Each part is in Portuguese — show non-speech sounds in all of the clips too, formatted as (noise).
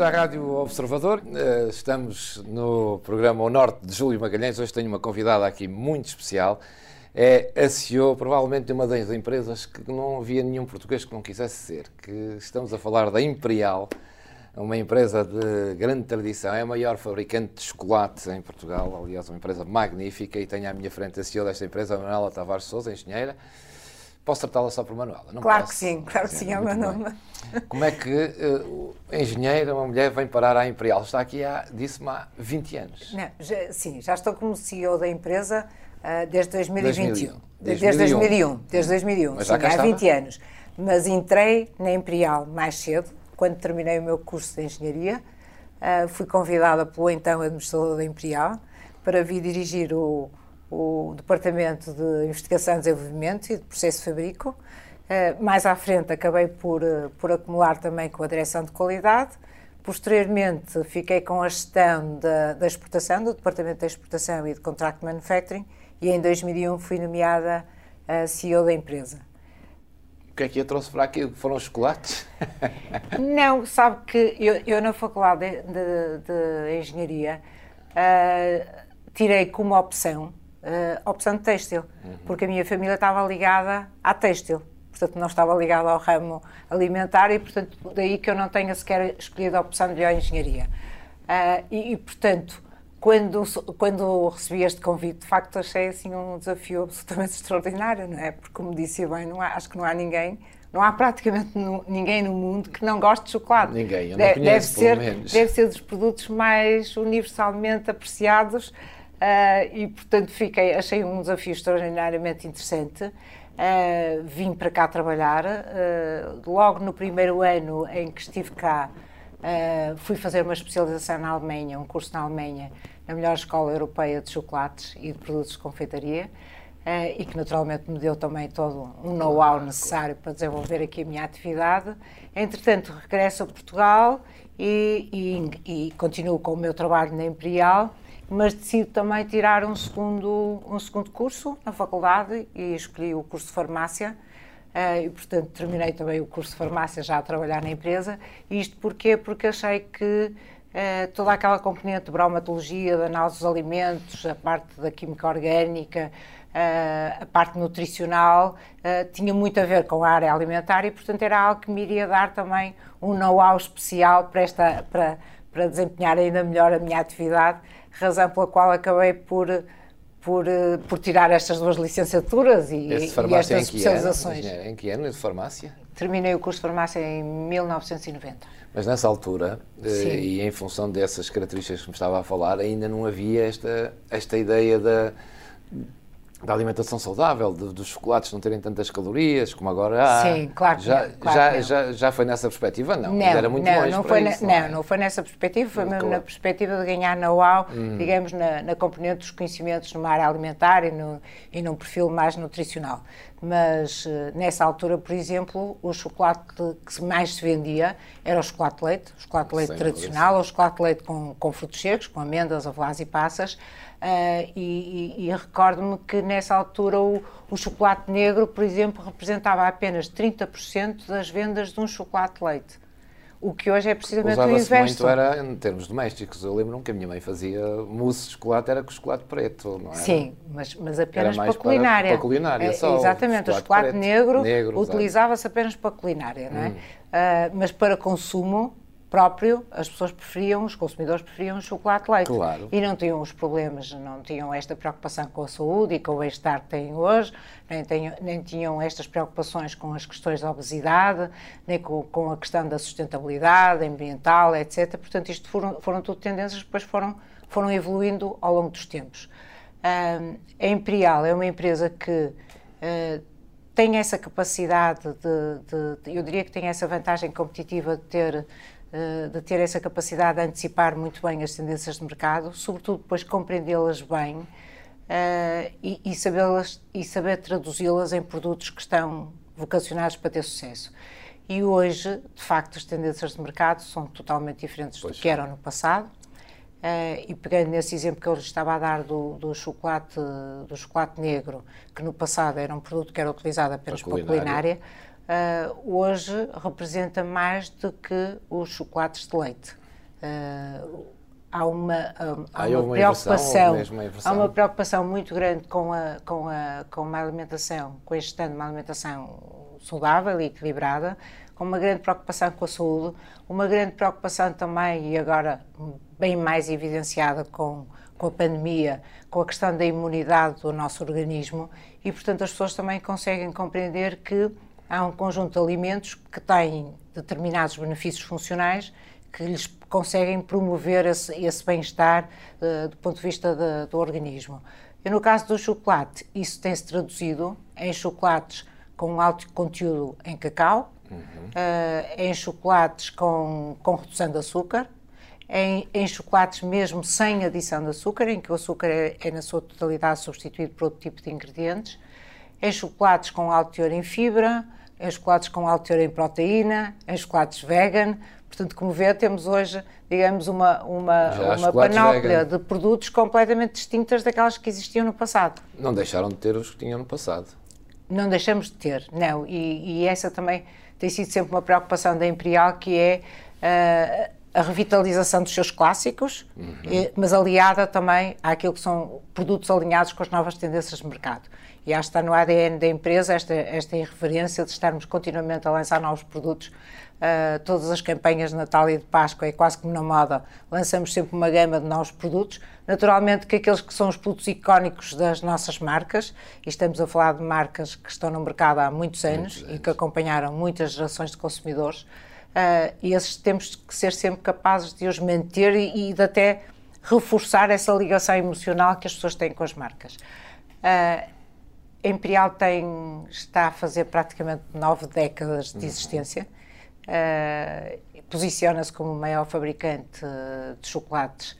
Bem-vindos à Rádio Observador. Eh, estamos no programa O Norte de Júlio Magalhães. Hoje tenho uma convidada aqui muito especial. É a CEO, provavelmente, de uma das empresas que não havia nenhum português que não quisesse ser. Que estamos a falar da Imperial, uma empresa de grande tradição. É a maior fabricante de chocolates em Portugal. Aliás, uma empresa magnífica. E tenho à minha frente a CEO desta empresa, Manuela Tavares Souza, engenheira. Posso tratá-la só por Manuela? Não claro posso? que sim, claro que sim, é o meu nome. Como é que uh, engenheira, uma mulher, vem parar à Imperial? Está aqui há, disse-me, há 20 anos. Não, já, sim, já estou como CEO da empresa uh, desde 2021. 2001. Desde, desde 2001. Desde 2001, Mas sim, há 20 anos. Mas entrei na Imperial mais cedo, quando terminei o meu curso de engenharia. Uh, fui convidada pelo então administrador da Imperial para vir dirigir o, o Departamento de Investigação e Desenvolvimento e de Processo Fabrico. Uh, mais à frente acabei por, uh, por acumular também com a direção de qualidade. Posteriormente fiquei com a gestão da, da exportação, do Departamento da Exportação e de Contract Manufacturing e em 2001 fui nomeada uh, CEO da empresa. O que é que a trouxe para aqui? Foram os chocolates? (laughs) Não, sabe que eu, eu na Faculdade de, de, de Engenharia tirei como opção opção de têxtil, uhum. porque a minha família estava ligada à têxtil, portanto não estava ligada ao ramo alimentar e, portanto, daí que eu não tenha sequer escolhido a opção de bioengenharia. Uh, e, e, portanto, quando, quando recebi este convite, de facto achei assim um desafio absolutamente (laughs) extraordinário, não é? Porque, como disse bem, não há, acho que não há ninguém não há praticamente ninguém no mundo que não goste de chocolate. Ninguém, eu não conheço, deve ser, menos. Deve ser dos produtos mais universalmente apreciados Uh, e, portanto, fiquei, achei um desafio extraordinariamente interessante. Uh, vim para cá trabalhar. Uh, logo no primeiro ano em que estive cá, fui fazer uma especialização na Alemanha, um curso na Alemanha, na melhor escola europeia de chocolates e de produtos de confeitaria. e que naturalmente me deu também todo um know-how necessário para desenvolver aqui a minha atividade. Entretanto, regresso a Portugal e, e, e continuo com o meu trabalho na Imperial, mas decido também tirar um segundo, um segundo curso na faculdade e escolhi o curso de farmácia. Uh, e, portanto, terminei também o curso de farmácia já a trabalhar na empresa. Isto porquê? Porque achei que uh, toda aquela componente de bromatologia, de análise dos alimentos, a parte da química orgânica, uh, a parte nutricional, tinha muito a ver com a área alimentar e, portanto, era algo que me iria dar também um know-how especial para, esta, para, para desempenhar ainda melhor a minha atividade razão pela qual acabei por, por, eh, por tirar estas duas licenciaturas e, e estas especializações. Ano? Em que ano de farmácia? Terminei o curso de farmácia em 1990. Mas nessa altura, eh, e em função dessas características que me estava a falar, ainda não havia esta, esta ideia da da alimentação saudável, de, dos chocolates não terem tantas calorias como agora há. Sim, claro já, não, claro já, já, já foi nessa perspectiva? Não, não era muito não, longe não foi isso, não, é? não, foi nessa perspectiva, foi mesmo na perspectiva de ganhar know-how, hum. digamos, na, na componente dos conhecimentos numa área alimentar e, no, e num perfil mais nutricional. Mas eh, nessa altura, por exemplo, o chocolate que mais se vendia era o chocolate de leite, o chocolate de leite Sem tradicional, ou o chocolate de leite com, com frutos secos, com amêndoas, avelãs e passas, Uh, e, e, e recordo-me que nessa altura o, o, chocolate negro, por exemplo, representava apenas 30% das vendas de um chocolate leite. O que hoje é precisamente o inverso. muito era em termos domésticos. Eu lembro-me que a minha mãe fazia mousse de chocolate, era com chocolate preto, não era? Sim, mas, mas apenas para culinária. Para, para culinária é, só. Exatamente, o chocolate, chocolate negro, negro utilizava-se apenas para culinária, não é? Hum. Uh, mas para consumo próprio, as pessoas preferiam, os consumidores preferiam o chocolate leite. Claro. E não tinham os problemas, não tinham esta preocupação com a saúde e com o bem-estar que têm hoje, nem, tinham, nem tinham estas preocupações com as questões da obesidade, nem com, com a questão da sustentabilidade ambiental, etc. Portanto, isto foram, foram tudo tendências que depois foram, foram evoluindo ao longo dos tempos. Um, a Imperial é uma empresa que uh, tem essa capacidade de, de, eu diria que tem essa vantagem competitiva de ter de ter essa capacidade de antecipar muito bem as tendências de mercado, sobretudo depois compreendê-las bem uh, e, e, e saber traduzi-las em produtos que estão vocacionados para ter sucesso. E hoje, de facto, as tendências de mercado são totalmente diferentes pois do que eram no passado. Uh, e pegando nesse exemplo que eu lhe estava a dar do, do, chocolate, do chocolate negro, que no passado era um produto que era utilizado apenas para culinária, para culinária uh, hoje representa mais do que os chocolates de leite. Uh, há uma, há, há uma, uma preocupação, há uma preocupação muito grande com a, com a, com uma alimentação, com este de uma alimentação saudável e equilibrada, com uma grande preocupação com a saúde, uma grande preocupação também, e agora bem mais evidenciada com, com a pandemia, com a questão da imunidade do nosso organismo, e portanto as pessoas também conseguem compreender que há um conjunto de alimentos que têm determinados benefícios funcionais que lhes conseguem promover esse, esse bem-estar uh, do ponto de vista de, do organismo. E no caso do chocolate, isso tem-se traduzido em chocolates com alto conteúdo em cacau, uhum. uh, em chocolates com, com redução de açúcar, em, em, chocolates mesmo sem adição de açúcar, em que o açúcar é, é, na sua totalidade substituído por outro tipo de ingredientes, em chocolates com alto teor em fibra, em chocolates com alto teor em proteína, em chocolates vegan, Portanto, como vê, temos hoje, digamos, uma, uma, uma panóplia de produtos completamente distintas daquelas que existiam no passado. Não deixaram de ter os que tinham no passado. Não deixamos de ter, não. E, e essa também tem sido sempre uma preocupação da Imperial, que é uh, a revitalização dos seus clássicos, uhum. mas aliada também àquilo que são produtos alinhados com as novas tendências de mercado. E acho que está no ADN da empresa esta, esta irreverência de estarmos continuamente a lançar novos produtos Uh, todas as campanhas de Natal e de Páscoa é quase como na moda, lançamos sempre uma gama de novos produtos. Naturalmente que aqueles que são os produtos icónicos das nossas marcas, e estamos a falar de marcas que estão no mercado há muitos anos, muitos anos. e que acompanharam muitas gerações de consumidores, uh, e esses temos que ser sempre capazes de os manter e, e de até reforçar essa ligação emocional que as pessoas têm com as marcas. Uh, a Imperial tem, está a fazer praticamente nove décadas de existência. Uh, Posiciona-se como o maior fabricante de chocolates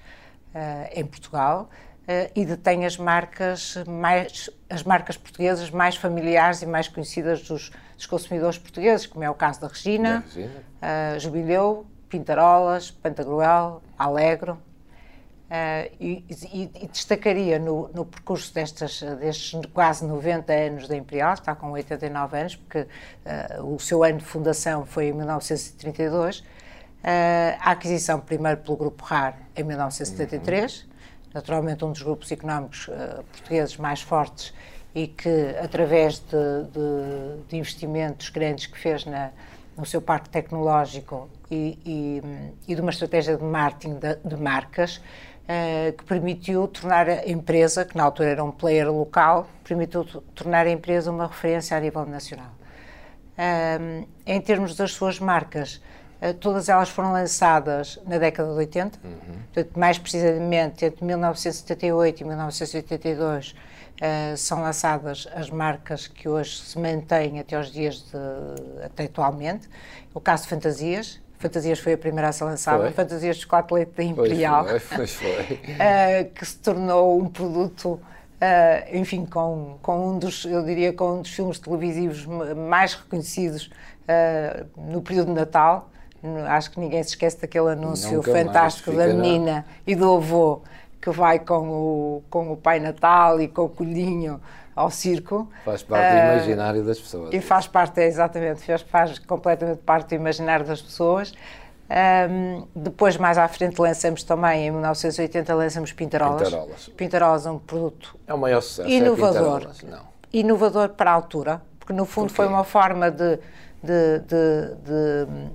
uh, em Portugal uh, e detém as marcas, mais, as marcas portuguesas mais familiares e mais conhecidas dos, dos consumidores portugueses, como é o caso da Regina, da Regina. Jubileu, Pintarolas, Pantagruel, Alegro. Uh, e, e, e, destacaria no, no percurso destas, destes quase 90 anos da Imperial, está com 89 anos, porque uh, o seu ano de fundação foi em 1932, uh, a aquisição primeiro pelo Grupo RAR em 1973, uhum. naturalmente um dos grupos económicos portugueses mais fortes e que, através de, de, de investimentos grandes que fez na, no seu parque tecnológico e, e, e de uma estratégia de marketing de, de marcas, uh, que permitiu tornar a empresa, que na altura era um player local, permitiu tornar a empresa uma referência a nível nacional. Uh, em termos das suas marcas, uh, todas elas foram lançadas na década de 80, uhum. portanto, mais precisamente entre 1978 e 1982 Uh, são lançadas as marcas que hoje se mantêm até os dias de, até atualmente. O caso de Fantasias, Fantasias foi a primeira a ser lançada, foi. Fantasias de chocolate leite da Imperial, pois foi, pois foi. uh, (laughs) que se tornou um produto, uh, enfim, com, com um dos, eu diria, com um dos filmes televisivos mais reconhecidos uh, no período de Natal. Acho que ninguém se esquece daquele anúncio Nunca fantástico da menina e do avô que vai com o, com o Pai Natal e com o colhinho ao circo. Faz parte uh, do ah, imaginário das pessoas. E faz parte, é, exatamente, faz, faz completamente parte do imaginário das pessoas. Um, depois, mais à frente, lançamos também, em 1980, lançamos Pintarolas. Pintarolas. Pintarolas é um produto é o maior sucesso, é inovador. É Não. Inovador para a altura, porque no fundo foi uma forma de, de, de, de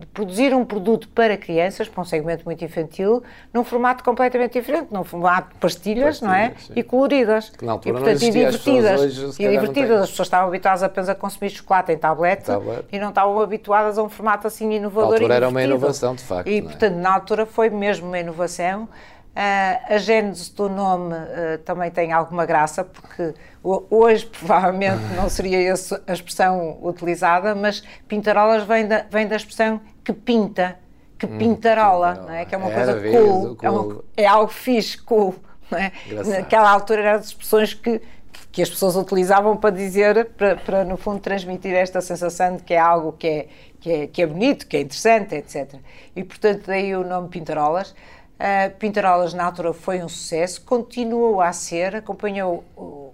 de produzir um produto para crianças, para um segmento muito infantil, num formato completamente diferente, num formato de pastilhas, pastilhas não é? Sim. E coloridas. Que na altura e, portanto, e divertidas. Hoje, e divertidas. As pessoas estavam habituadas apenas a consumir chocolate em tablete, tablete, e não estavam habituadas a um formato assim inovador. Na altura era uma inovação, de facto. E, é? portanto, na altura foi mesmo uma inovação. Uh, a gênese do nome uh, também tem alguma graça, porque hoje provavelmente não seria essa a expressão utilizada, mas pintarolas vem da, vem da expressão que pinta, que hum, pintarola, não é? que é uma coisa cool, cool. É, uma, é, algo fixe, cool. É? Naquela altura eram as expressões que, que as pessoas utilizavam para dizer, para, para no fundo transmitir esta sensação de que é algo que é, que é, que é bonito, que é interessante, etc. E portanto daí o nome Pintarolas. Uh, Pintarolas na altura foi um sucesso, continuou a ser, acompanhou uh,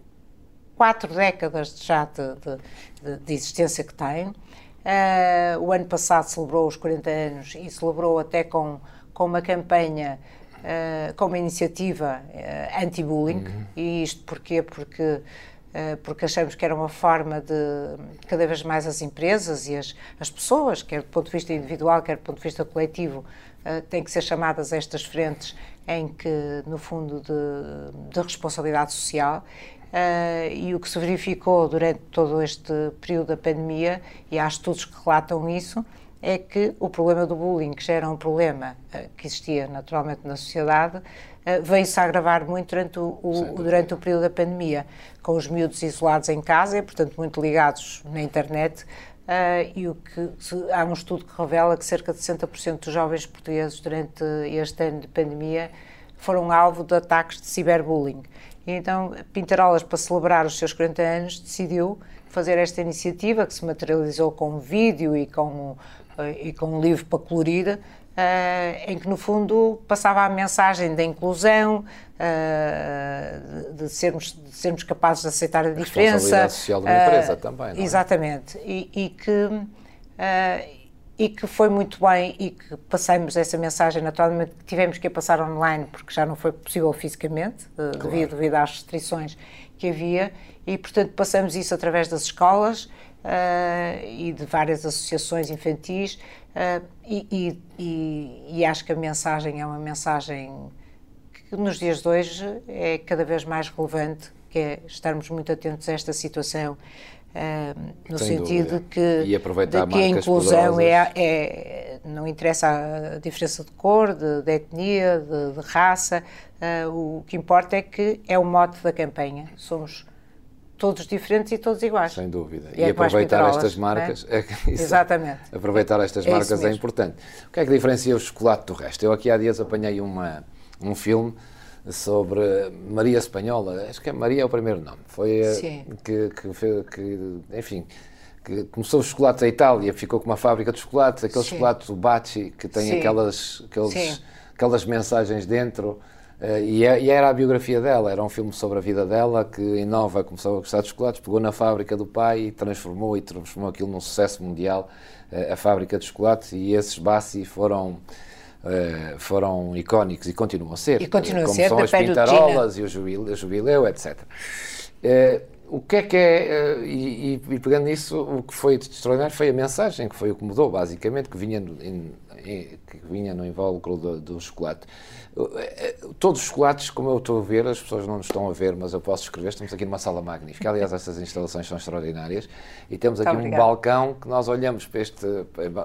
quatro décadas já de, de, de existência que tem. Uh, o ano passado celebrou os 40 anos e celebrou até com, com uma campanha, uh, com uma iniciativa uh, anti-bullying. Uhum. E isto porquê? Porque porque achamos que era uma forma de cada vez mais as empresas e as, as pessoas, quer do ponto de vista individual, quer do ponto de vista coletivo, uh, têm que ser chamadas estas frentes em que, no fundo, de, de responsabilidade social. Uh, e o que se verificou durante todo este período da pandemia, e há estudos que relatam isso, é que o problema do bullying, que já era um problema uh, que existia naturalmente na sociedade, uh, veio-se a agravar muito durante o, o durante o período da pandemia, com os miúdos isolados em casa, e, portanto, muito ligados na internet. Uh, e o que se, há um estudo que revela que cerca de 60% dos jovens portugueses durante este ano de pandemia foram alvo de ataques de ciberbullying. E então, Pintarolas, para celebrar os seus 40 anos, decidiu fazer esta iniciativa que se materializou com vídeo e com e com um livro para colorir, Uh, em que, no fundo, passava a mensagem da inclusão, uh, de, sermos, de sermos capazes de aceitar a, a diferença. Responsabilidade social de uma uh, empresa também, não é? Exatamente. E, e que, e que foi muito bem e que passamos essa mensagem, naturalmente tivemos que a passar online porque já não foi possível fisicamente, claro. devido, devido às restrições que havia, e, portanto, passamos isso através das escolas, uh, e de várias associações infantis, uh, e, e, e, acho que a mensagem é uma mensagem que nos dias de hoje é cada vez mais relevante, que é estarmos muito atentos a esta situação, uh, no Sem sentido dúvida. que, de que a inclusão é, é, não interessa a diferença de cor, de, de etnia, de, de raça, o que importa é que é o mote da campanha. Somos todos diferentes e todos iguais. Sem dúvida. E, e é aproveitar estas marcas. É? É, (laughs) Exatamente. Aproveitar estas é marcas é importante. O que é que diferencia o chocolate do resto? Eu aqui há dias apanhei uma, um filme sobre Maria Espanhola, acho que é Maria é o primeiro nome. Foi Sim. que, que, que, enfim, que começou os chocolates a Itália, ficou com uma fábrica de chocolates, aquele Sim. chocolate, o Baci, que tem Sim. aquelas, aqueles, aquelas mensagens dentro. Uh, e, é, e, era a biografia dela, era um filme sobre a vida dela que em Nova começou a gostar de chocolates, pegou na fábrica do pai e transformou e transformou aquilo num sucesso mundial, uh, a fábrica de chocolates e esses Bassi foram uh, foram icónicos e continuam a ser. E continuam a ser, como são as pintarolas e o jubileu, o jubileu etc. o que é que é, e, e, pegando nisso, o que foi extraordinário foi a mensagem, que foi o que mudou, basicamente, que vinha, em, em, que vinha no invólucro do, do chocolate. Todos os chocolates, como eu estou a ver, as pessoas não nos estão a ver, mas eu posso escrever, estamos aqui numa sala magnífica. Aliás, estas instalações são extraordinárias. E temos aqui um balcão que nós olhamos para este.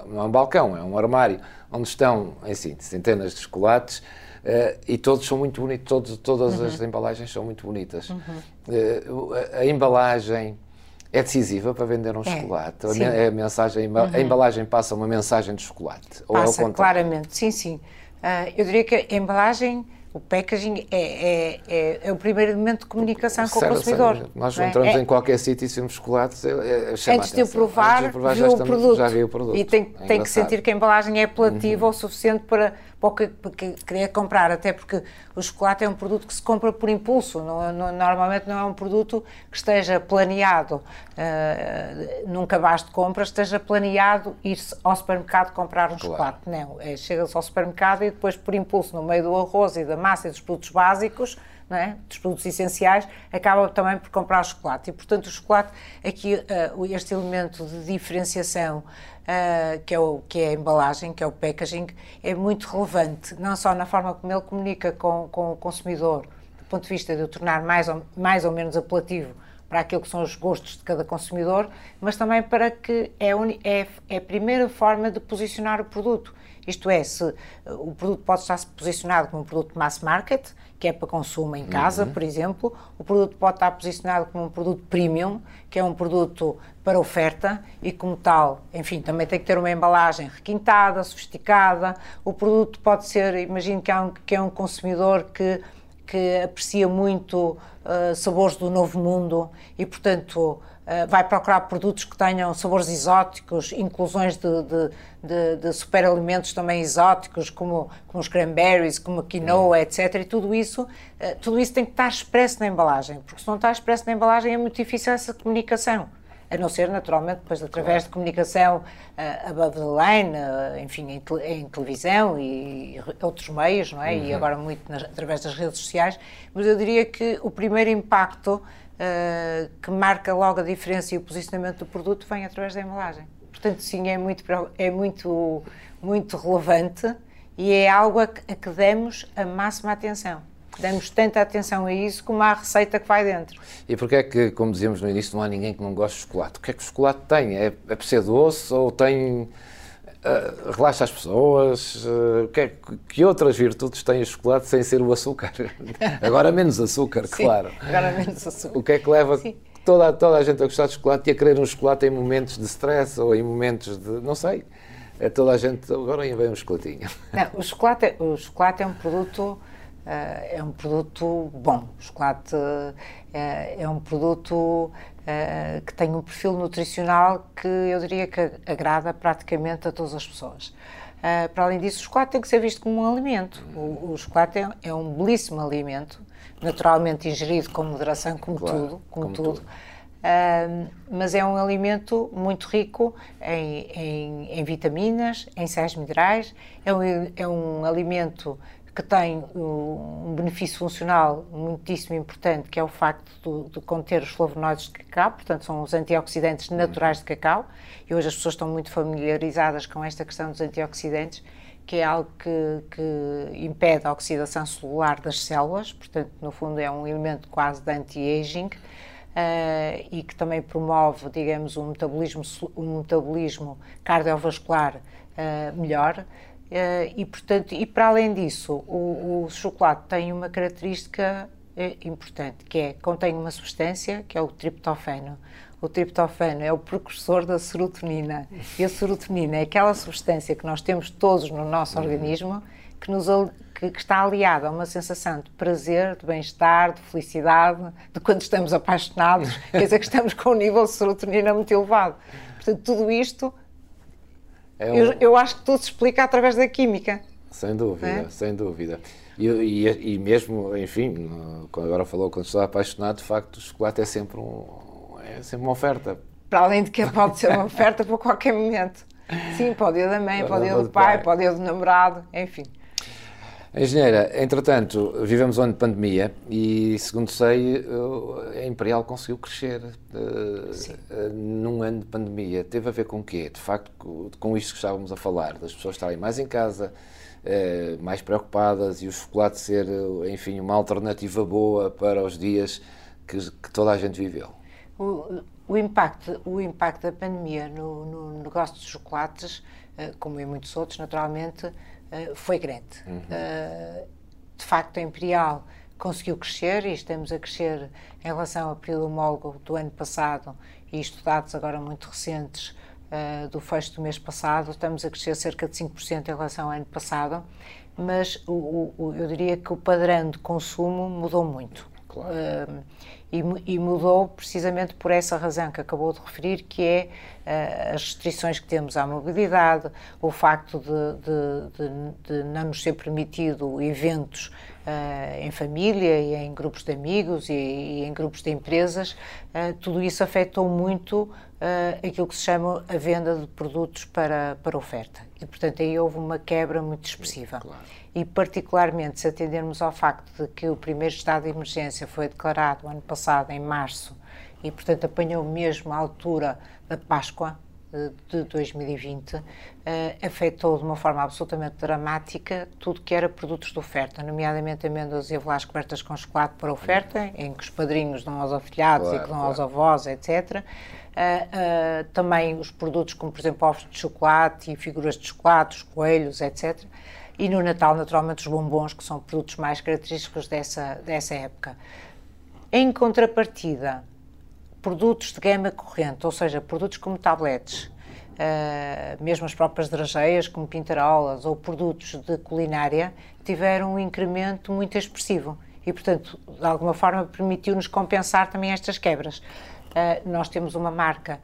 Não é um balcão, é um armário, onde estão, assim, centenas de chocolates. Uh, e todos são muito bonitos, todos, todas uhum. as embalagens são muito bonitas. Uhum. Uh, a, a, embalagem é decisiva para vender um é, chocolate. A, a, mensagem, uhum. a embalagem passa uma mensagem de chocolate. Passa, claramente, sim, sim. Uh, eu diria que a embalagem, o packaging, é, é, é, é o primeiro momento de comunicação com o consumidor. Sério, nós é? entramos em qualquer sítio e se vemos chocolates, Antes de provar, Antes de provar já, estamos, já vi o produto. E tem, tem que sentir que a embalagem é apelativa uhum. o suficiente para pouco que queria comprar, até porque o chocolate é um produto que se compra por impulso, não, não, normalmente não é um produto que esteja planeado uh, num cabaz de compras, esteja planeado ir-se ao supermercado comprar um claro. chocolate. Não, é, chega-se ao supermercado e depois por impulso, no meio do arroz e da massa e dos produtos básicos, é? dos produtos essenciais, acaba também por comprar chocolate. E, portanto, o chocolate, aqui, uh, este elemento de diferenciação uh, que, é o, que é a embalagem, que é o packaging, é muito relevante, não só na forma como ele comunica com, com o consumidor, do ponto de vista de o tornar mais ou, mais ou menos apelativo para aquilo que são os gostos de cada consumidor, mas também para que é, é, é a primeira forma de posicionar o produto. Isto é, se uh, o produto pode estar posicionado como um produto mass market, que é para consumo em casa, uhum. por exemplo, o produto pode estar posicionado como um produto premium, que é um produto para oferta e como tal, enfim, também tem que ter uma embalagem requintada, sofisticada. O produto pode ser, imagino que, um, que é um consumidor que que aprecia muito uh, sabores do novo mundo e, portanto, vai procurar produtos que tenham sabores exóticos, inclusões de, de, de, de superalimentos também exóticos, como, como os cranberries, como a quinoa, etc. E tudo isso, uh, tudo isso tem que estar expresso na embalagem, porque se não está expresso na embalagem é muito difícil essa comunicação. a não ser naturalmente depois através claro. de comunicação uh, above the line, uh, enfim, em, em, televisão e, e, outros meios, não é? Uhum. E agora muito nas, através das redes sociais, mas eu diria que o primeiro impacto uh, que marca logo a diferença e o posicionamento do produto vem através da embalagem. Portanto, sim, é muito, é muito, muito relevante e é algo a que, a que damos a máxima atenção damos tanta atenção a isso como à receita que vai dentro. E porquê é que, como dizíamos no início, não há ninguém que não goste de chocolate? O que é que o chocolate tem? É, é ser doce ou tem... Uh, relaxa as pessoas? Uh, que, que, outras virtudes tem o chocolate sem ser o açúcar? (laughs) agora menos açúcar, Sim, claro. Agora menos açúcar. O que é que leva toda, toda a gente a gostar de chocolate e a querer um chocolate em momentos de stress ou em momentos de... não sei. É toda a gente... Agora vem um chocolatinho. (laughs) Não, o chocolate, é, o chocolate é um produto Uh, é um produto bom. O chocolate é um produto uh, que tem um perfil nutricional que eu diria que agrada praticamente a todas as pessoas. para além disso, o chocolate tem que ser visto como um alimento. O, o chocolate é, é, um belíssimo alimento, naturalmente ingerido com moderação, como claro, tudo. Como, como tudo. tudo. mas é um alimento muito rico em, em, em vitaminas, em sais minerais, é um, é um alimento que tem um benefício funcional muitíssimo importante, que é o facto de, de, conter os flavonoides de cacau, portanto, são os antioxidantes naturais de cacau, e hoje as pessoas estão muito familiarizadas com esta questão dos antioxidantes, que é algo que, que impede a oxidação celular das células, portanto, no fundo, é um elemento quase de anti-aging. Uh, e que também promove, digamos, um metabolismo, um metabolismo cardiovascular uh, melhor. Uh, e, portanto, e para além disso, o, o chocolate tem uma característica uh, importante, que é contém uma substância que é o triptofano. O triptofano é o precursor da serotonina. E a serotonina é aquela substância que nós temos todos no nosso uhum. organismo que, nos, que, que, está aliada a uma sensação de prazer, de bem-estar, de felicidade, de quando estamos apaixonados, (laughs) quer dizer que estamos com um nível de serotonina muito elevado. Portanto, tudo isto é um... eu, eu, acho que tudo se explica através da química. Sem dúvida, é? sem dúvida. E, e, e, mesmo, enfim, agora falou quando estou apaixonado, de facto, o chocolate é sempre, um, é sempre uma oferta. Para além de que pode ser uma oferta para qualquer momento. Sim, pode ir da mãe, (laughs) pode ir do pai, pai, pode ir do namorado, enfim. Engenheira, entretanto, vivemos um ano de pandemia e, segundo sei, a Imperial conseguiu crescer uh, num ano de pandemia. Teve a ver com o quê? De facto, com isto que estávamos a falar, das pessoas estarem mais em casa, mais preocupadas e o chocolate ser, enfim, uma alternativa boa para os dias que, que toda a gente viveu. O, o, impacto, o impacto da pandemia no, no negócio dos chocolates, como em muitos outros, naturalmente, eh, foi grande. Uhum. Uh, de facto, a Imperial conseguiu crescer e estamos a crescer em relação ao período homólogo do ano passado e estudados agora muito recentes uh, do fecho do mês passado, estamos a crescer cerca de 5% em relação ao ano passado, mas o, o, eu diria que o padrão de consumo mudou muito. Claro. Uh, e, e, mudou precisamente por essa razão que acabou de referir, que é uh, as restrições que temos à mobilidade, o facto de, de, de, de não nos ser permitido eventos uh, em família e em grupos de amigos e, e em grupos de empresas, uh, tudo isso afetou muito aquilo que se chama a venda de produtos para, para oferta. E, portanto, aí houve uma quebra muito expressiva. Claro e, particularmente, se atendermos ao facto de que o primeiro estado de emergência foi declarado ano passado, em março, e, portanto, apanhou mesmo a altura da Páscoa eh, de 2020, uh, eh, afetou de uma forma absolutamente dramática tudo que era produtos de oferta, nomeadamente amêndoas e avós cobertas com chocolate para oferta, em que os padrinhos dão aos afilhados claro, e que dão claro. aos avós, etc. Uh, uh, também os produtos como, por exemplo, ovos de chocolate e figuras de chocolate, os coelhos, etc e no Natal, naturalmente, os bombons, que são produtos mais característicos dessa, dessa época. Em contrapartida, produtos de gama corrente, ou seja, produtos como tabletes, uh, mesmo as próprias drageias, como pintarolas, ou produtos de culinária, tiveram um incremento muito expressivo e, portanto, de alguma forma permitiu-nos compensar também estas quebras. Uh, nós temos uma marca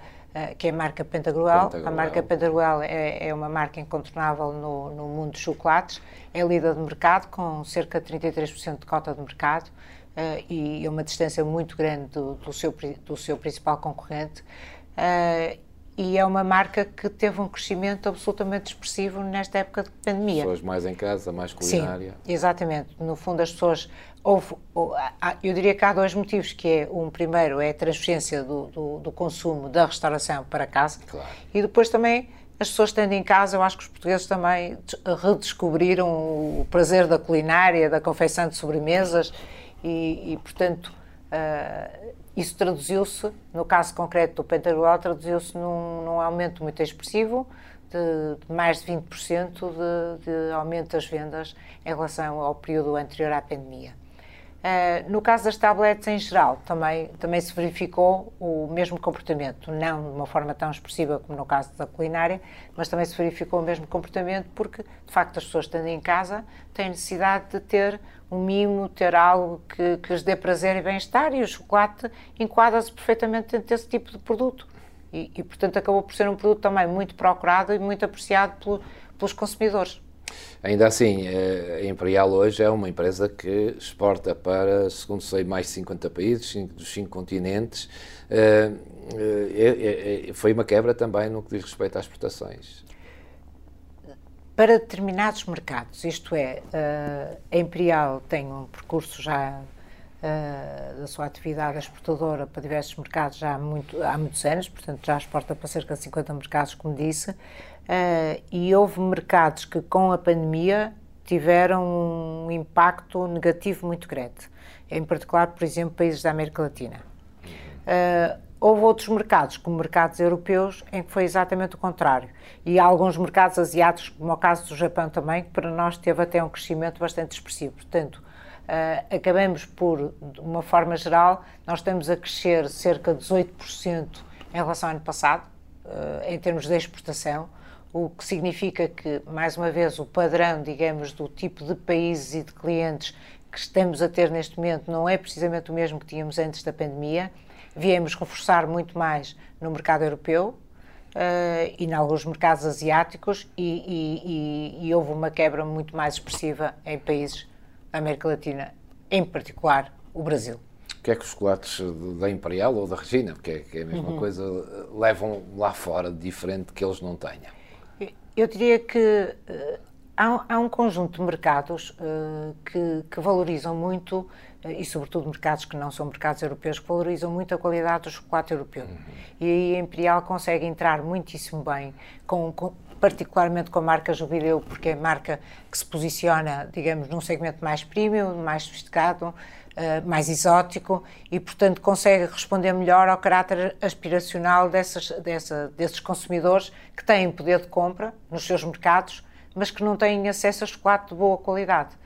que é a marca Pentagruel. A marca Pentagruel é, é, uma marca incontornável no, no mundo dos chocolates, é líder de mercado, com cerca de 33% de cota de mercado uh, e é uma distância muito grande do, do, seu, do seu principal concorrente. Uh, e é uma marca que teve um crescimento absolutamente expressivo nesta época de pandemia. Pessoas mais em casa, mais culinária. Sim, exatamente. No fundo, as pessoas. Houve, eu diria que há dois motivos, que é, um primeiro é a transferência do, do, do consumo da restauração para casa claro. e depois também as pessoas estando em casa, eu acho que os portugueses também redescobriram o prazer da culinária, da confecção de sobremesas e, e portanto, uh, isso traduziu-se, no caso concreto do Pentagual, traduziu-se num, num, aumento muito expressivo, de, de mais de 20% de, de aumento das vendas em relação ao período anterior à pandemia. Uh, no caso das tablets em geral, também, também se verificou o mesmo comportamento, não de uma forma tão expressiva como no caso da culinária, mas também se verificou o mesmo comportamento porque, de facto, as pessoas estando em casa têm necessidade de ter um mimo, ter algo que, que lhes dê prazer e bem-estar, e o chocolate enquadra-se perfeitamente dentro desse tipo de produto. E, e, portanto, acabou por ser um produto também muito procurado e muito apreciado pelo, pelos consumidores. Ainda assim, a Imperial hoje é uma empresa que exporta para, segundo sei, mais de 50 países, dos cinco continentes. Eh, eh, foi uma quebra também no que diz respeito às exportações para determinados mercados, isto é, a Imperial tem um percurso já da sua atividade exportadora para diversos mercados já há, muito, há muitos anos, portanto já exporta para cerca de 50 mercados, como disse, uh, e houve mercados que com a pandemia tiveram um impacto negativo muito grande, em particular, por exemplo, países da América Latina. Uh, Houve outros mercados, como mercados europeus, em que foi exatamente o contrário. E há alguns mercados asiáticos, como o caso do Japão também, que para nós teve até um crescimento bastante expressivo. Portanto, uh, acabamos por, de uma forma geral, nós estamos a crescer cerca de 18% em relação ao ano passado, uh, em termos de exportação, o que significa que, mais uma vez, o padrão, digamos, do tipo de países e de clientes que estamos a ter neste momento não é precisamente o mesmo que tínhamos antes da pandemia viemos reforçar muito mais no mercado europeu uh, e em alguns mercados asiáticos e, e, e, e, houve uma quebra muito mais expressiva em países da América Latina, em particular o Brasil. O que é que os chocolates da Imperial ou da Regina, porque é, que é a mesma uhum. coisa, levam lá fora de diferente que eles não tenham? Eu diria que uh, há, há, um conjunto de mercados uh, que, que, valorizam muito e sobretudo mercados que não são mercados europeus, que valorizam muito a qualidade do chocolate europeu. Uhum. E aí a Imperial consegue entrar muitíssimo bem, com, com, particularmente com a marca Jubileu, porque é a marca que se posiciona, digamos, num segmento mais premium, mais sofisticado, uh, mais exótico e, portanto, consegue responder melhor ao caráter aspiracional dessas, dessa, desses consumidores que têm poder de compra nos seus mercados, mas que não têm acesso a chocolate de boa qualidade.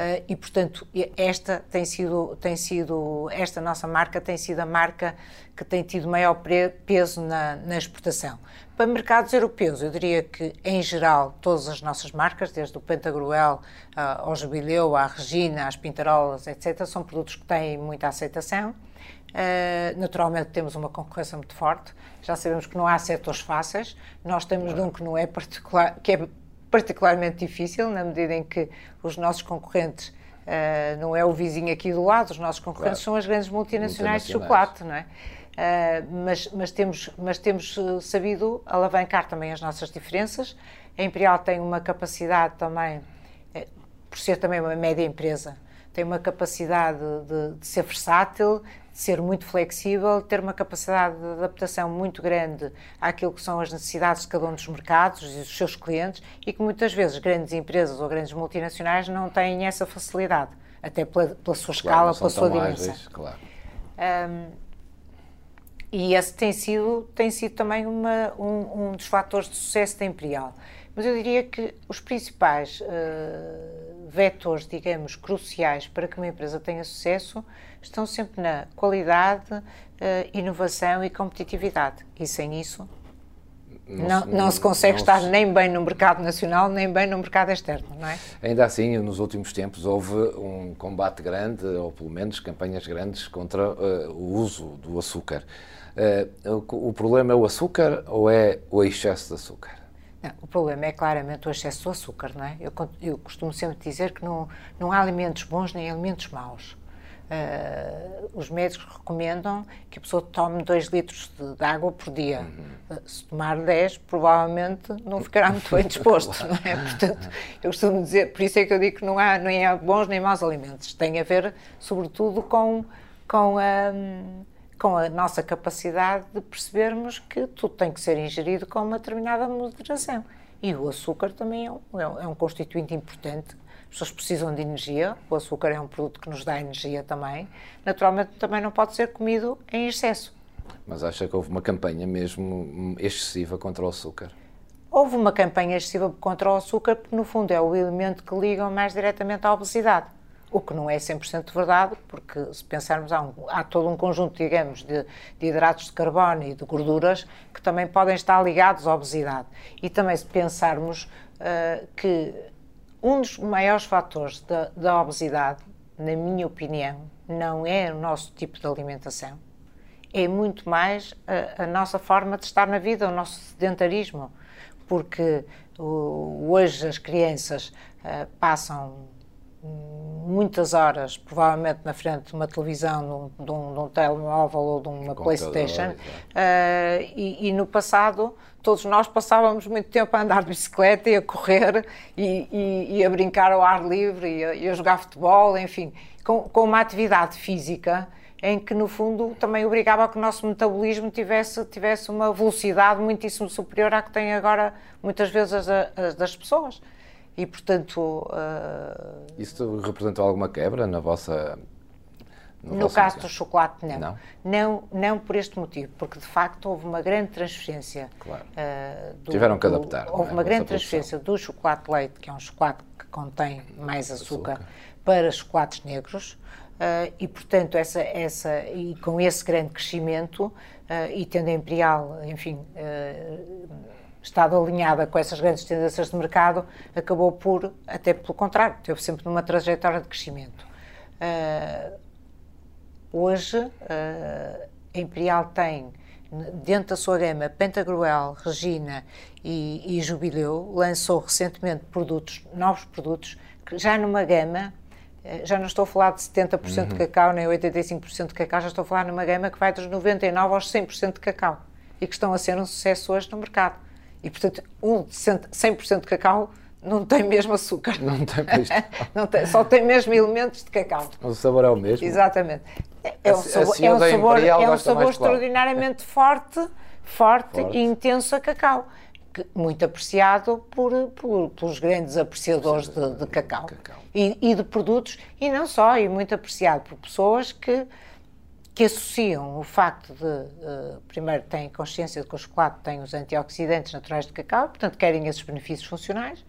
Uh, e portanto esta tem sido tem sido esta nossa marca tem sido a marca que tem tido maior peso na, na, exportação. Para mercados europeus eu diria que em geral todas as nossas marcas desde o Pentagruel uh, ao Jubileu à Regina às Pintarolas etc são produtos que têm muita aceitação. Uh, naturalmente temos uma concorrência muito forte, já sabemos que não há setores fáceis, nós temos de um que não é particular, que é particularmente difícil, na medida em que os nossos concorrentes uh, não é o vizinho aqui do lado, os nossos concorrentes claro. são as grandes multinacionais, multinacionais, de chocolate, não é? Uh, mas, mas, temos, mas temos eh, sabido alavancar também as nossas diferenças. A Imperial tem uma capacidade também, por ser também uma média empresa, tem uma capacidade de, de ser versátil, ser muito flexível, ter uma capacidade de adaptação muito grande àquilo que são as necessidades de cada um dos mercados e dos seus clientes e que muitas vezes grandes empresas ou grandes multinacionais não têm essa facilidade, até pela, pela sua escala, pela sua dimensão. Ágeis, claro. Um, e esse tem sido, tem sido também uma, um, um, dos fatores de sucesso da Imperial. Mas eu diria que os principais uh, vetores, digamos, cruciais para que uma empresa tenha sucesso estão sempre na qualidade, uh, inovação e competitividade. E sem isso, não, não, não, se consegue não estar se... nem bem no mercado nacional, nem bem no mercado externo, não é? Ainda assim, nos últimos tempos houve um combate grande, ou pelo menos campanhas grandes, contra uh, o uso do açúcar. Uh, o, o problema é o açúcar ou é o excesso de açúcar? Não, o problema é claramente o excesso do açúcar, não é? Eu, eu costumo sempre dizer que não, não há alimentos bons nem alimentos maus. Uh, os médicos recomendam que a pessoa tome 2 litros de, de, água por dia. Uhum. Uh, se tomar 10, provavelmente não ficará muito bem (laughs) disposto, claro. não é? Portanto, eu costumo dizer, por isso é que eu digo que não há nem há bons nem maus alimentos. Tem a ver, sobretudo, com, com a. com a nossa capacidade de percebermos que tudo tem que ser ingerido com uma determinada moderação. E o açúcar também é um, é um constituinte importante as pessoas precisam de energia, o açúcar é um produto que nos dá energia também. Naturalmente, também não pode ser comido em excesso. Mas acha que houve uma campanha mesmo excessiva contra o açúcar? Houve uma campanha excessiva contra o açúcar porque, no fundo, é o elemento que liga mais diretamente à obesidade. O que não é 100% verdade, porque se pensarmos, há, um, há, todo um conjunto, digamos, de, de, hidratos de carbono e de gorduras que também podem estar ligados à obesidade. E também se pensarmos uh, que um dos maiores fatores da, da obesidade, na minha opinião, não é o nosso tipo de alimentação, é muito mais a, a, nossa forma de estar na vida, o nosso sedentarismo, porque hoje as crianças uh, passam muitas horas, provavelmente na frente de uma televisão, de um, de um telemóvel ou de uma Playstation, uh, e, e, no passado todos nós passávamos muito tempo a andar de bicicleta e a correr e, e, e a brincar ao ar livre e a, e a jogar futebol, enfim, com, com, uma atividade física em que no fundo também obrigava a que o nosso metabolismo tivesse, tivesse uma velocidade muitíssimo superior à que tem agora muitas vezes as, as das pessoas. E, portanto. Uh... Isso representou alguma quebra na vossa. No, no caso do chocolate, não. não. não. Não por este motivo, porque de facto houve uma grande transferência. Claro. Uh, do, Tiveram que adaptar. Do, houve é? uma grande transferência do chocolate leite, que é um chocolate que contém mais açúcar, açúcar. para chocolates negros. Uh, e portanto essa essa e com esse grande crescimento uh, e tendo a Imperial enfim uh, estado alinhada com essas grandes tendências de mercado, acabou por, até pelo contrário, teve sempre numa trajetória de crescimento. Uh, hoje, uh, a Imperial tem, dentro da sua gama, Pentagruel, Regina e, e Jubileu, lançou recentemente produtos, novos produtos, que já numa gama ah, já não estou a falar de 70% uhum. de cacau nem 85% de cacau, já estou a falar numa gama que vai dos 99% aos 100% de cacau e que estão a ser um sucesso hoje no mercado. E, portanto, um 100% de cacau não tem mesmo açúcar. Não tem, (laughs) não tem Só tem mesmo elementos de cacau. O sabor é o mesmo? Exatamente. É um sabor, é um sabor, é um sabor extraordinariamente forte, forte, forte, e intenso a cacau. Que, muito apreciado por, por, pelos grandes apreciadores de, de cacau, cacau. E, e de produtos, e não só, e muito apreciado por pessoas que que associam o facto de, uh, primeiro, têm consciência de que o chocolate tem os antioxidantes naturais de cacau, portanto, querem esses benefícios funcionais.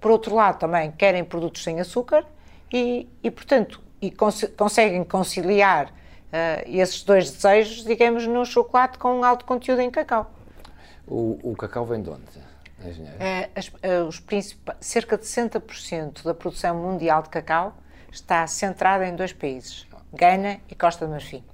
Por outro lado, também querem produtos sem açúcar e, e portanto, e cons conseguem conciliar uh, esses dois desejos, digamos, no chocolate com um alto conteúdo em cacau. O, o cacau vem de onde? Uh, as, os cerca de 60% da produção mundial de cacau está centrada em dois países, Gana e Costa do Marfim.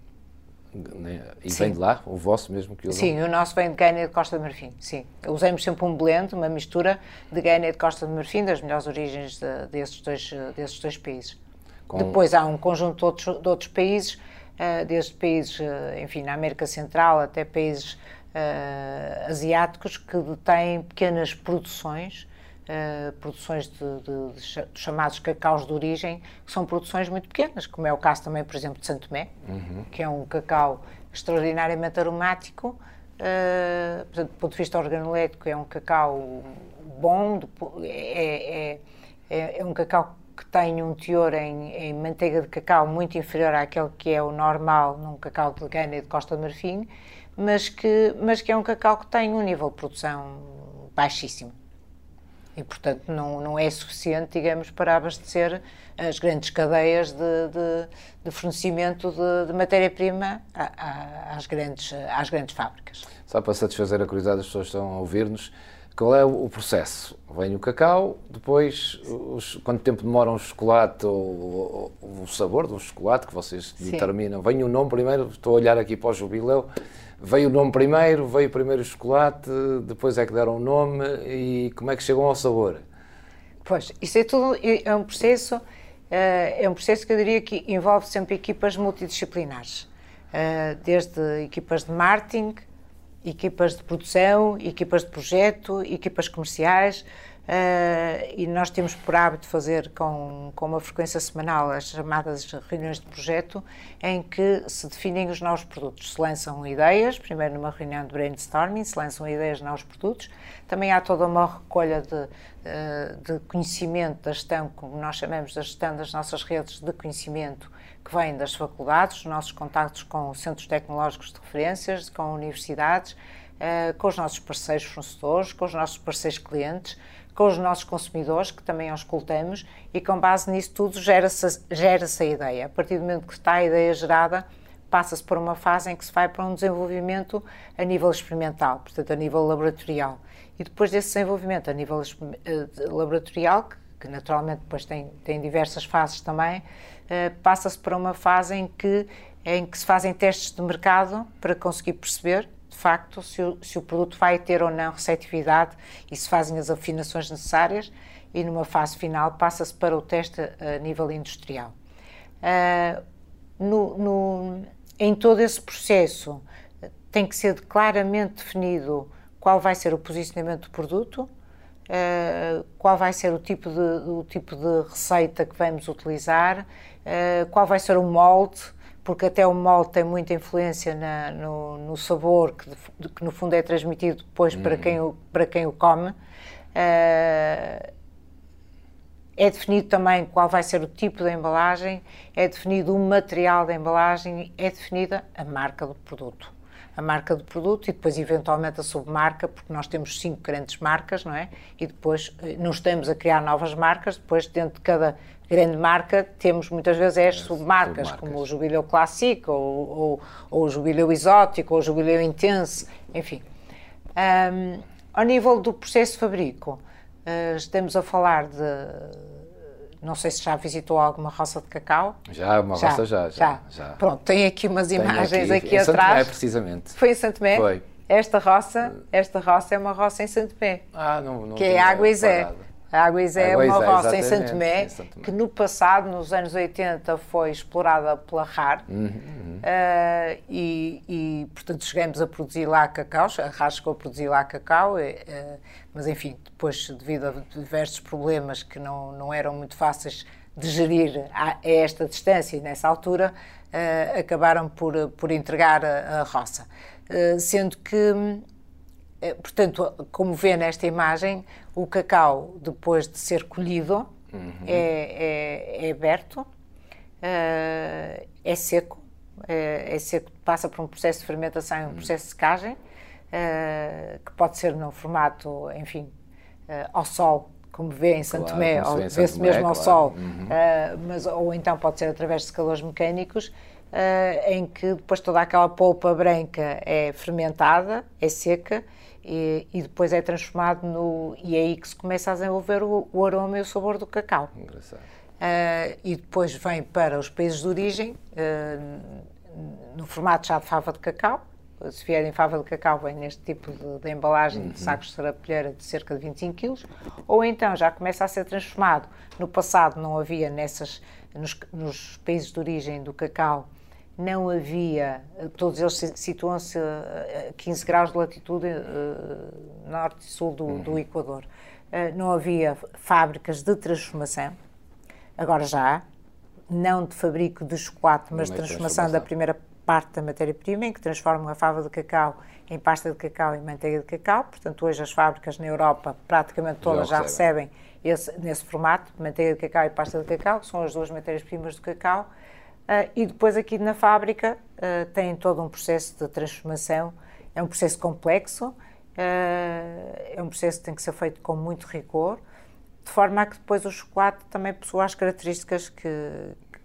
Né? E sim. vem de lá, o vosso mesmo que usam? Sim, o nosso vem de Guiné e de Costa de Marfim, sim. Usamos sempre um blend, uma mistura de Guiné e de Costa de Marfim, das melhores origens de, desses, dois, desses dois países. Com... Depois há um conjunto de outros, de outros países, uh, desde países, uh, enfim, na América Central até países uh, asiáticos que têm pequenas produções Uh, produções de, de, de, de, chamados cacaus de origem, que são produções muito pequenas, como é o caso também, por exemplo, de Santo Tomé, uhum. que é um cacau extraordinariamente aromático, uh, portanto, do ponto de vista organolético, é um cacau bom, é, é, é, é um cacau que tem um teor em, em, manteiga de cacau muito inferior àquele que é o normal num cacau de Gana e de Costa de Marfim, mas que, mas que é um cacau que tem um nível de produção baixíssimo e, portanto, não, não é suficiente, digamos, para abastecer as grandes cadeias de, de, de fornecimento de, de matéria-prima às grandes, às grandes fábricas. Só para satisfazer a curiosidade das pessoas que estão a ouvir-nos, qual é o processo? Vem o cacau, depois, os, quanto tempo demora um chocolate ou, ou, o sabor do chocolate que vocês Sim. determinam? Vem o nome primeiro, estou a olhar aqui para o jubileu, Veio o nome primeiro, veio primeiro o chocolate, depois é que deram o nome e como é que chegam ao sabor? Pois, isso é tudo, é um processo, é um processo que eu diria que envolve sempre equipas multidisciplinares, desde equipas de marketing, equipas de produção, equipas de projeto, equipas comerciais, Uh, e nós temos por hábito fazer com, com uma frequência semanal as chamadas reuniões de projeto, em que se definem os novos produtos. Se lançam ideias, primeiro numa reunião de brainstorming, se lançam ideias de novos produtos. Também há toda uma recolha de, uh, de conhecimento da gestão, como nós chamamos da gestão das nossas redes de conhecimento, que vem das faculdades, os nossos contactos com centros tecnológicos de referências, com universidades, uh, com os nossos parceiros fornecedores, com os nossos parceiros clientes com os nossos consumidores, que também os escutamos, e com base nisso tudo gera-se gera a ideia. A partir do momento que está a ideia gerada, passa-se por uma fase em que se vai para um desenvolvimento a nível experimental, portanto, a nível laboratorial. E depois desse desenvolvimento a nível eh, laboratorial, que, naturalmente depois tem, tem diversas fases também, eh, passa-se para uma fase em que, em que se fazem testes de mercado para conseguir perceber facto, se o, se o produto vai ter ou não receptividade e se fazem as afinações necessárias e numa fase final passa-se para o teste a nível industrial. Uh, no, no, em todo esse processo tem que ser claramente definido qual vai ser o posicionamento do produto, uh, qual vai ser o tipo, de, o tipo de receita que vamos utilizar, uh, qual vai ser o molde, porque até o molde tem muita influência na, no, no, sabor que, que, no fundo é transmitido depois uhum. para, quem o, para quem o come. Uh, é definido também qual vai ser o tipo de embalagem, é definido o material da embalagem, é definida a marca do produto. A marca do produto e depois, eventualmente, a submarca, porque nós temos cinco grandes marcas, não é? E depois eh, não estamos a criar novas marcas, depois, dentro de cada grande marca, temos muitas vezes as submarcas, submarcas. como o Jubileu Clássico, ou, ou, ou, o Jubileu Exótico, ou o Jubileu Intense, enfim. Um, ao nível do processo de fabrico, uh, estamos a falar de. Não sei se já visitou alguma roça de cacau. Já, uma já, roça já, já, já, Pronto, tem aqui umas tem imagens aqui, aqui em atrás. Santo Mé, precisamente. Foi em Santo Mé? Foi. Esta roça, esta roça é uma roça em Santo Mé. Ah, não, não Que é Água e Zé. A Águas é uma roça em Santo Tomé, que no passado, nos anos 80, foi explorada pela RAR uhum, uhum. Uh, e, e, portanto, chegamos a produzir lá cacau, a RAR chegou a produzir lá cacau, uh, mas enfim, depois, devido a diversos problemas que não, não eram muito fáceis de gerir a, a esta distância e nessa altura, uh, acabaram por, por entregar a, a roça. sendo que eh, portanto, como vê nesta imagem, o cacau, depois de ser colhido, uhum. é, é, é, aberto, uh, é seco, é, é, seco, passa por um processo de fermentação e um uhum. processo de secagem, que pode ser no formato, enfim, ao sol, como vê em Santo Tomé, ou vê-se mesmo ao claro. sol, uhum. mas, ou então pode ser através de secadores mecânicos, em que depois toda aquela polpa branca é fermentada, é seca, e, e, depois é transformado no. e é aí que se começa a desenvolver o, o aroma e o sabor do cacau. Engraçado. Uh, e depois vem para os países de origem, uh, no formato já de fava de cacau. Se vier em fava de cacau, vem neste tipo de, de embalagem uhum. de sacos de sarapilheira de cerca de 25 kg. Ou então já começa a ser transformado. No passado não havia nessas, nos, nos países de origem do cacau, não havia, todos eles situam-se a 15 graus de latitude uh, norte e sul do, uhum. do Equador. Uh, não havia fábricas de transformação, agora já há, não de fabrico de chocolate, mas de transformação, transformação da primeira parte da matéria-prima, em que transformam a fava de cacau em pasta de cacau e manteiga de cacau. Portanto, hoje as fábricas na Europa, praticamente todas já, já recebem esse, nesse formato, manteiga de cacau e pasta de cacau, que são as duas matérias-primas do cacau Uh, e depois aqui na fábrica uh, tem todo um processo de transformação, é um processo complexo, uh, é um processo que tem que ser feito com muito rigor, de forma a que depois o chocolate também possua as características que,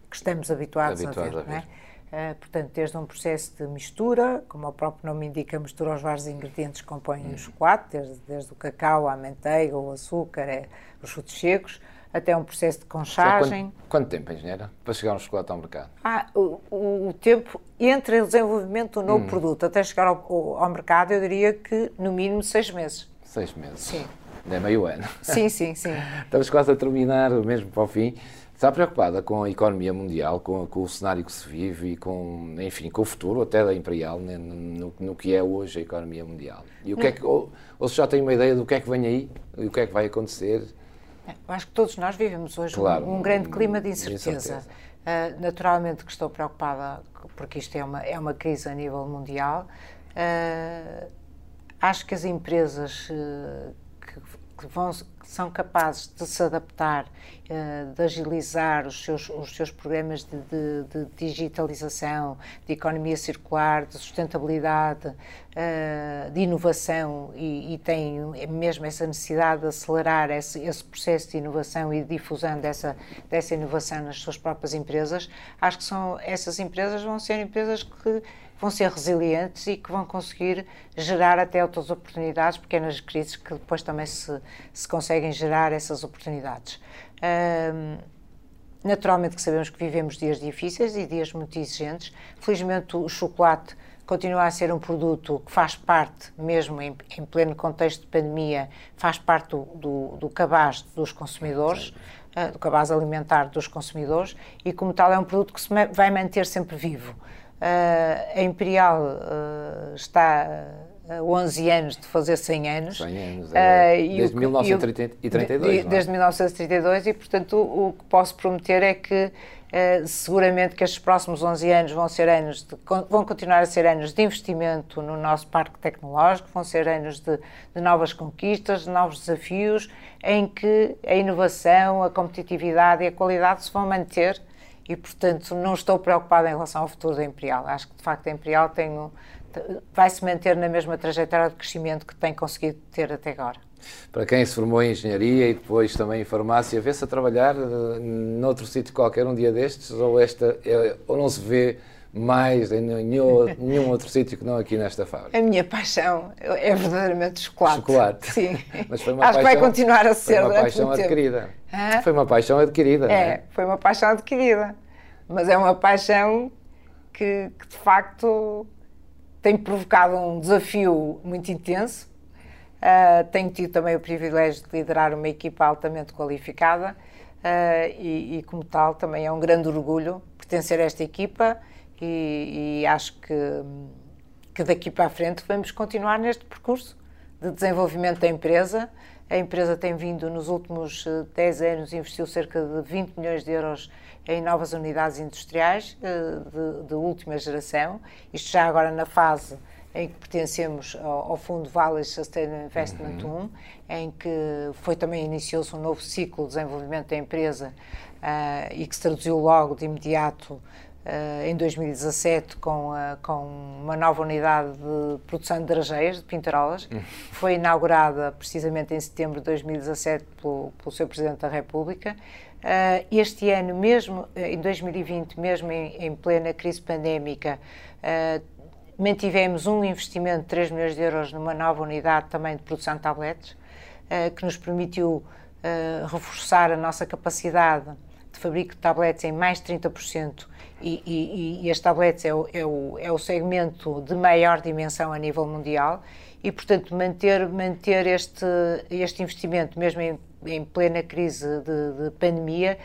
que estamos habituados, habituados a ver. A ver. É? portanto, desde um processo de mistura, como o próprio nome indica, mistura os vários ingredientes que compõem hum. o chocolate, desde, desde o cacau, a manteiga, o açúcar, é, os frutos secos, até um processo de conchagem. Quanto, quanto, tempo, engenheira, para chegar um chocolate ao mercado? Ah, o, o, o tempo entre o desenvolvimento do novo hum. produto até chegar ao, ao, mercado, eu diria que no mínimo seis meses. Seis meses? Sim. É meio ano. Sim, sim, sim. (laughs) Estamos quase a terminar, mesmo para o fim. Está preocupada com a economia mundial, com, com, o cenário que se vive e com, enfim, com o futuro até da Imperial, né, no, no, que é hoje a economia mundial? E o que é que, ou, ou se já tem uma ideia do que é que vem aí e o que é que vai acontecer? Eu acho que todos nós vivemos hoje claro, um, um, grande clima de incerteza. De incerteza. Uh, naturalmente que estou preocupada porque isto é uma, é uma crise a nível mundial. Uh, acho que as empresas uh, que, que, vão, são capazes de se adaptar, uh, de agilizar os seus, os seus programas de, de, de digitalização, de economia circular, de sustentabilidade, uh, de inovação e, e têm mesmo essa necessidade de acelerar esse, esse, processo de inovação e de difusão dessa, dessa inovação nas suas próprias empresas, acho que são, essas empresas vão ser empresas que vão ser resilientes e que vão conseguir gerar até outras oportunidades, pequenas crises que depois também se, se conseguem gerar essas oportunidades. Um, naturalmente que sabemos que vivemos dias difíceis e dias muito exigentes. Felizmente o chocolate continua a ser um produto que faz parte, mesmo em, em pleno contexto de pandemia, faz parte do, do, do cabaz dos consumidores, uh, do cabaz alimentar dos consumidores, e como tal é um produto que se vai manter sempre vivo. Uh, a Imperial uh, está a 11 anos de fazer 100 anos. 100 anos, é, uh, desde o, 1932. De, desde 1932 e, portanto, o, o, que posso prometer é que seguramente que estes próximos 11 anos vão ser anos de, vão continuar a ser anos de investimento no nosso parque tecnológico, vão ser anos de, de novas conquistas, de novos desafios, em que a inovação, a competitividade e a qualidade se vão manter e, portanto, não estou preocupada em relação ao futuro da Imperial. Acho que, de facto, a Imperial tem, vai se manter na mesma trajetória de crescimento que tem conseguido ter até agora. Para quem se formou em engenharia e depois também em farmácia, vê-se a trabalhar uh, noutro sítio qualquer um dia destes ou, esta, é, ou não se vê mais em nenhum, (laughs) nenhum outro sítio que não aqui nesta fábrica? A minha paixão é verdadeiramente chocolate. Chocolate. Sim. (laughs) Mas foi uma Acho paixão, que vai continuar a ser. Foi uma paixão adquirida. Hã? Foi uma paixão adquirida. É, é, foi uma paixão adquirida. Mas é uma paixão que, que de facto tem provocado um desafio muito intenso. Uh, tenho tido também o privilégio de liderar uma equipa altamente qualificada uh, e, e, como tal, também é um grande orgulho pertencer a esta equipa e, e acho que, que daqui para a frente vamos continuar neste percurso de desenvolvimento da empresa. A empresa tem vindo, nos últimos 10 eh, anos, investiu cerca de 20 milhões de euros em novas unidades industriais eh, de, de última geração. Isto já agora na fase em que pertencemos ao, ao Fundo Valley Sustainable Investment uhum. 1, em que foi também iniciou-se um novo ciclo de desenvolvimento da empresa uh, e que se traduziu logo de imediato em 2017 com, com uma nova unidade de produção de drageias, de pintarolas. Hum. Foi inaugurada precisamente em setembro de 2017 pelo, pelo Sr. Presidente da República. este ano, mesmo em 2020, mesmo em, em plena crise pandémica, mantivemos um investimento de 3 milhões de euros numa nova unidade também de produção de tabletes, que nos permitiu reforçar a nossa capacidade de fabrico de tabletes em mais de 30% e, e, e as tablets é o, é, o, é o segmento de maior dimensão a nível mundial e, portanto, manter, manter este, este investimento, mesmo em, em plena crise de, de, pandemia,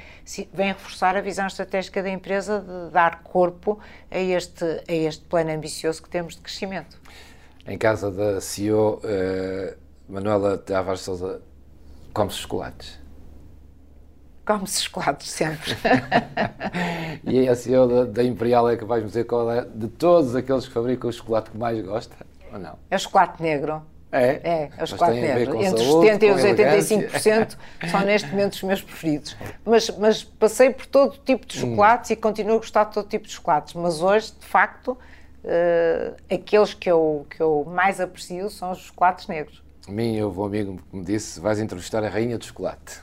vem reforçar a visão estratégica da empresa de dar corpo a este, a este plano ambicioso que temos de crescimento. Em casa da CEO, eh, Manuela Tavares Souza, come-se chocolates? Come-se chocolates sempre. (laughs) e a CEO da, da, Imperial é capaz de dizer qual é, de todos aqueles que fabricam o chocolate que mais gosta, ou não? É o chocolate negro. É? É, é o chocolate negro. Entre saúde, os 70% e os (laughs) 85% são neste momento os meus preferidos. Mas, mas passei por todo tipo de hum. chocolates hum. e continuo a gostar de todo tipo de chocolates. Mas hoje, de facto, uh, aqueles que eu, que eu mais aprecio são os chocolates negros. A mim, houve um amigo que me disse: vais entrevistar a rainha do chocolate.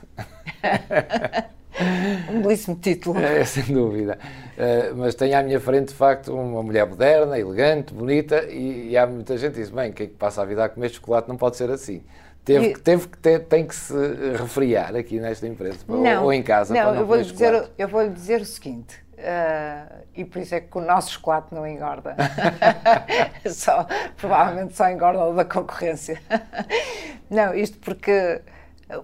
(laughs) um belíssimo título. É, sem dúvida. Uh, mas tenho à minha frente, de facto, uma mulher moderna, elegante, bonita, e, e há muita gente que diz: bem, quem é que passa a vida a comer chocolate não pode ser assim. Teve, e... teve que ter, tem que se refriar aqui nesta empresa, não, ou, em casa, não, não eu vou dizer Eu vou lhe dizer o seguinte: Uh, e por isso é que o nosso chocolate não engorda. (laughs) só, provavelmente só engorda o da concorrência. não, isto porque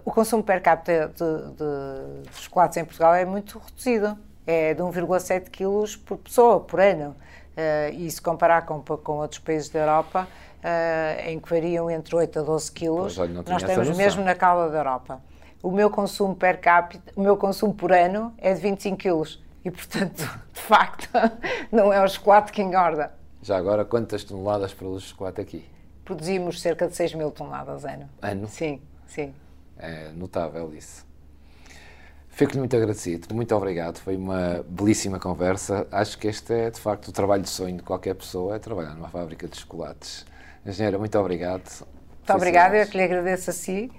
o consumo per capita de, de chocolates em Portugal é muito reduzido. É de 1,7 kg por pessoa, por ano. Uh, e se comparar com, com outros países da Europa, uh, em que variam entre 8 a 12 quilos, olha, nós estamos mesmo na cauda da Europa. O meu consumo per capita, o meu consumo por ano é de 25 quilos. E, portanto, (laughs) de facto, não é o chocolate que engorda. Já agora, quantas toneladas produz chocolate aqui? Produzimos cerca de 6 mil toneladas ano. Ano? Sim, sim. É notável isso. Fico-lhe muito agradecido, muito obrigado. Foi uma belíssima conversa. Acho que este é, de facto, o trabalho de sonho de qualquer pessoa, é trabalhar numa fábrica de chocolates. Engenheira, muito obrigado. Muito obrigada, eu que lhe agradeço a si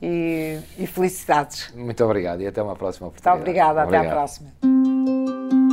e, e, felicidades. Muito obrigado e até uma próxima oportunidade. Muito obrigada, obrigado. até à próxima.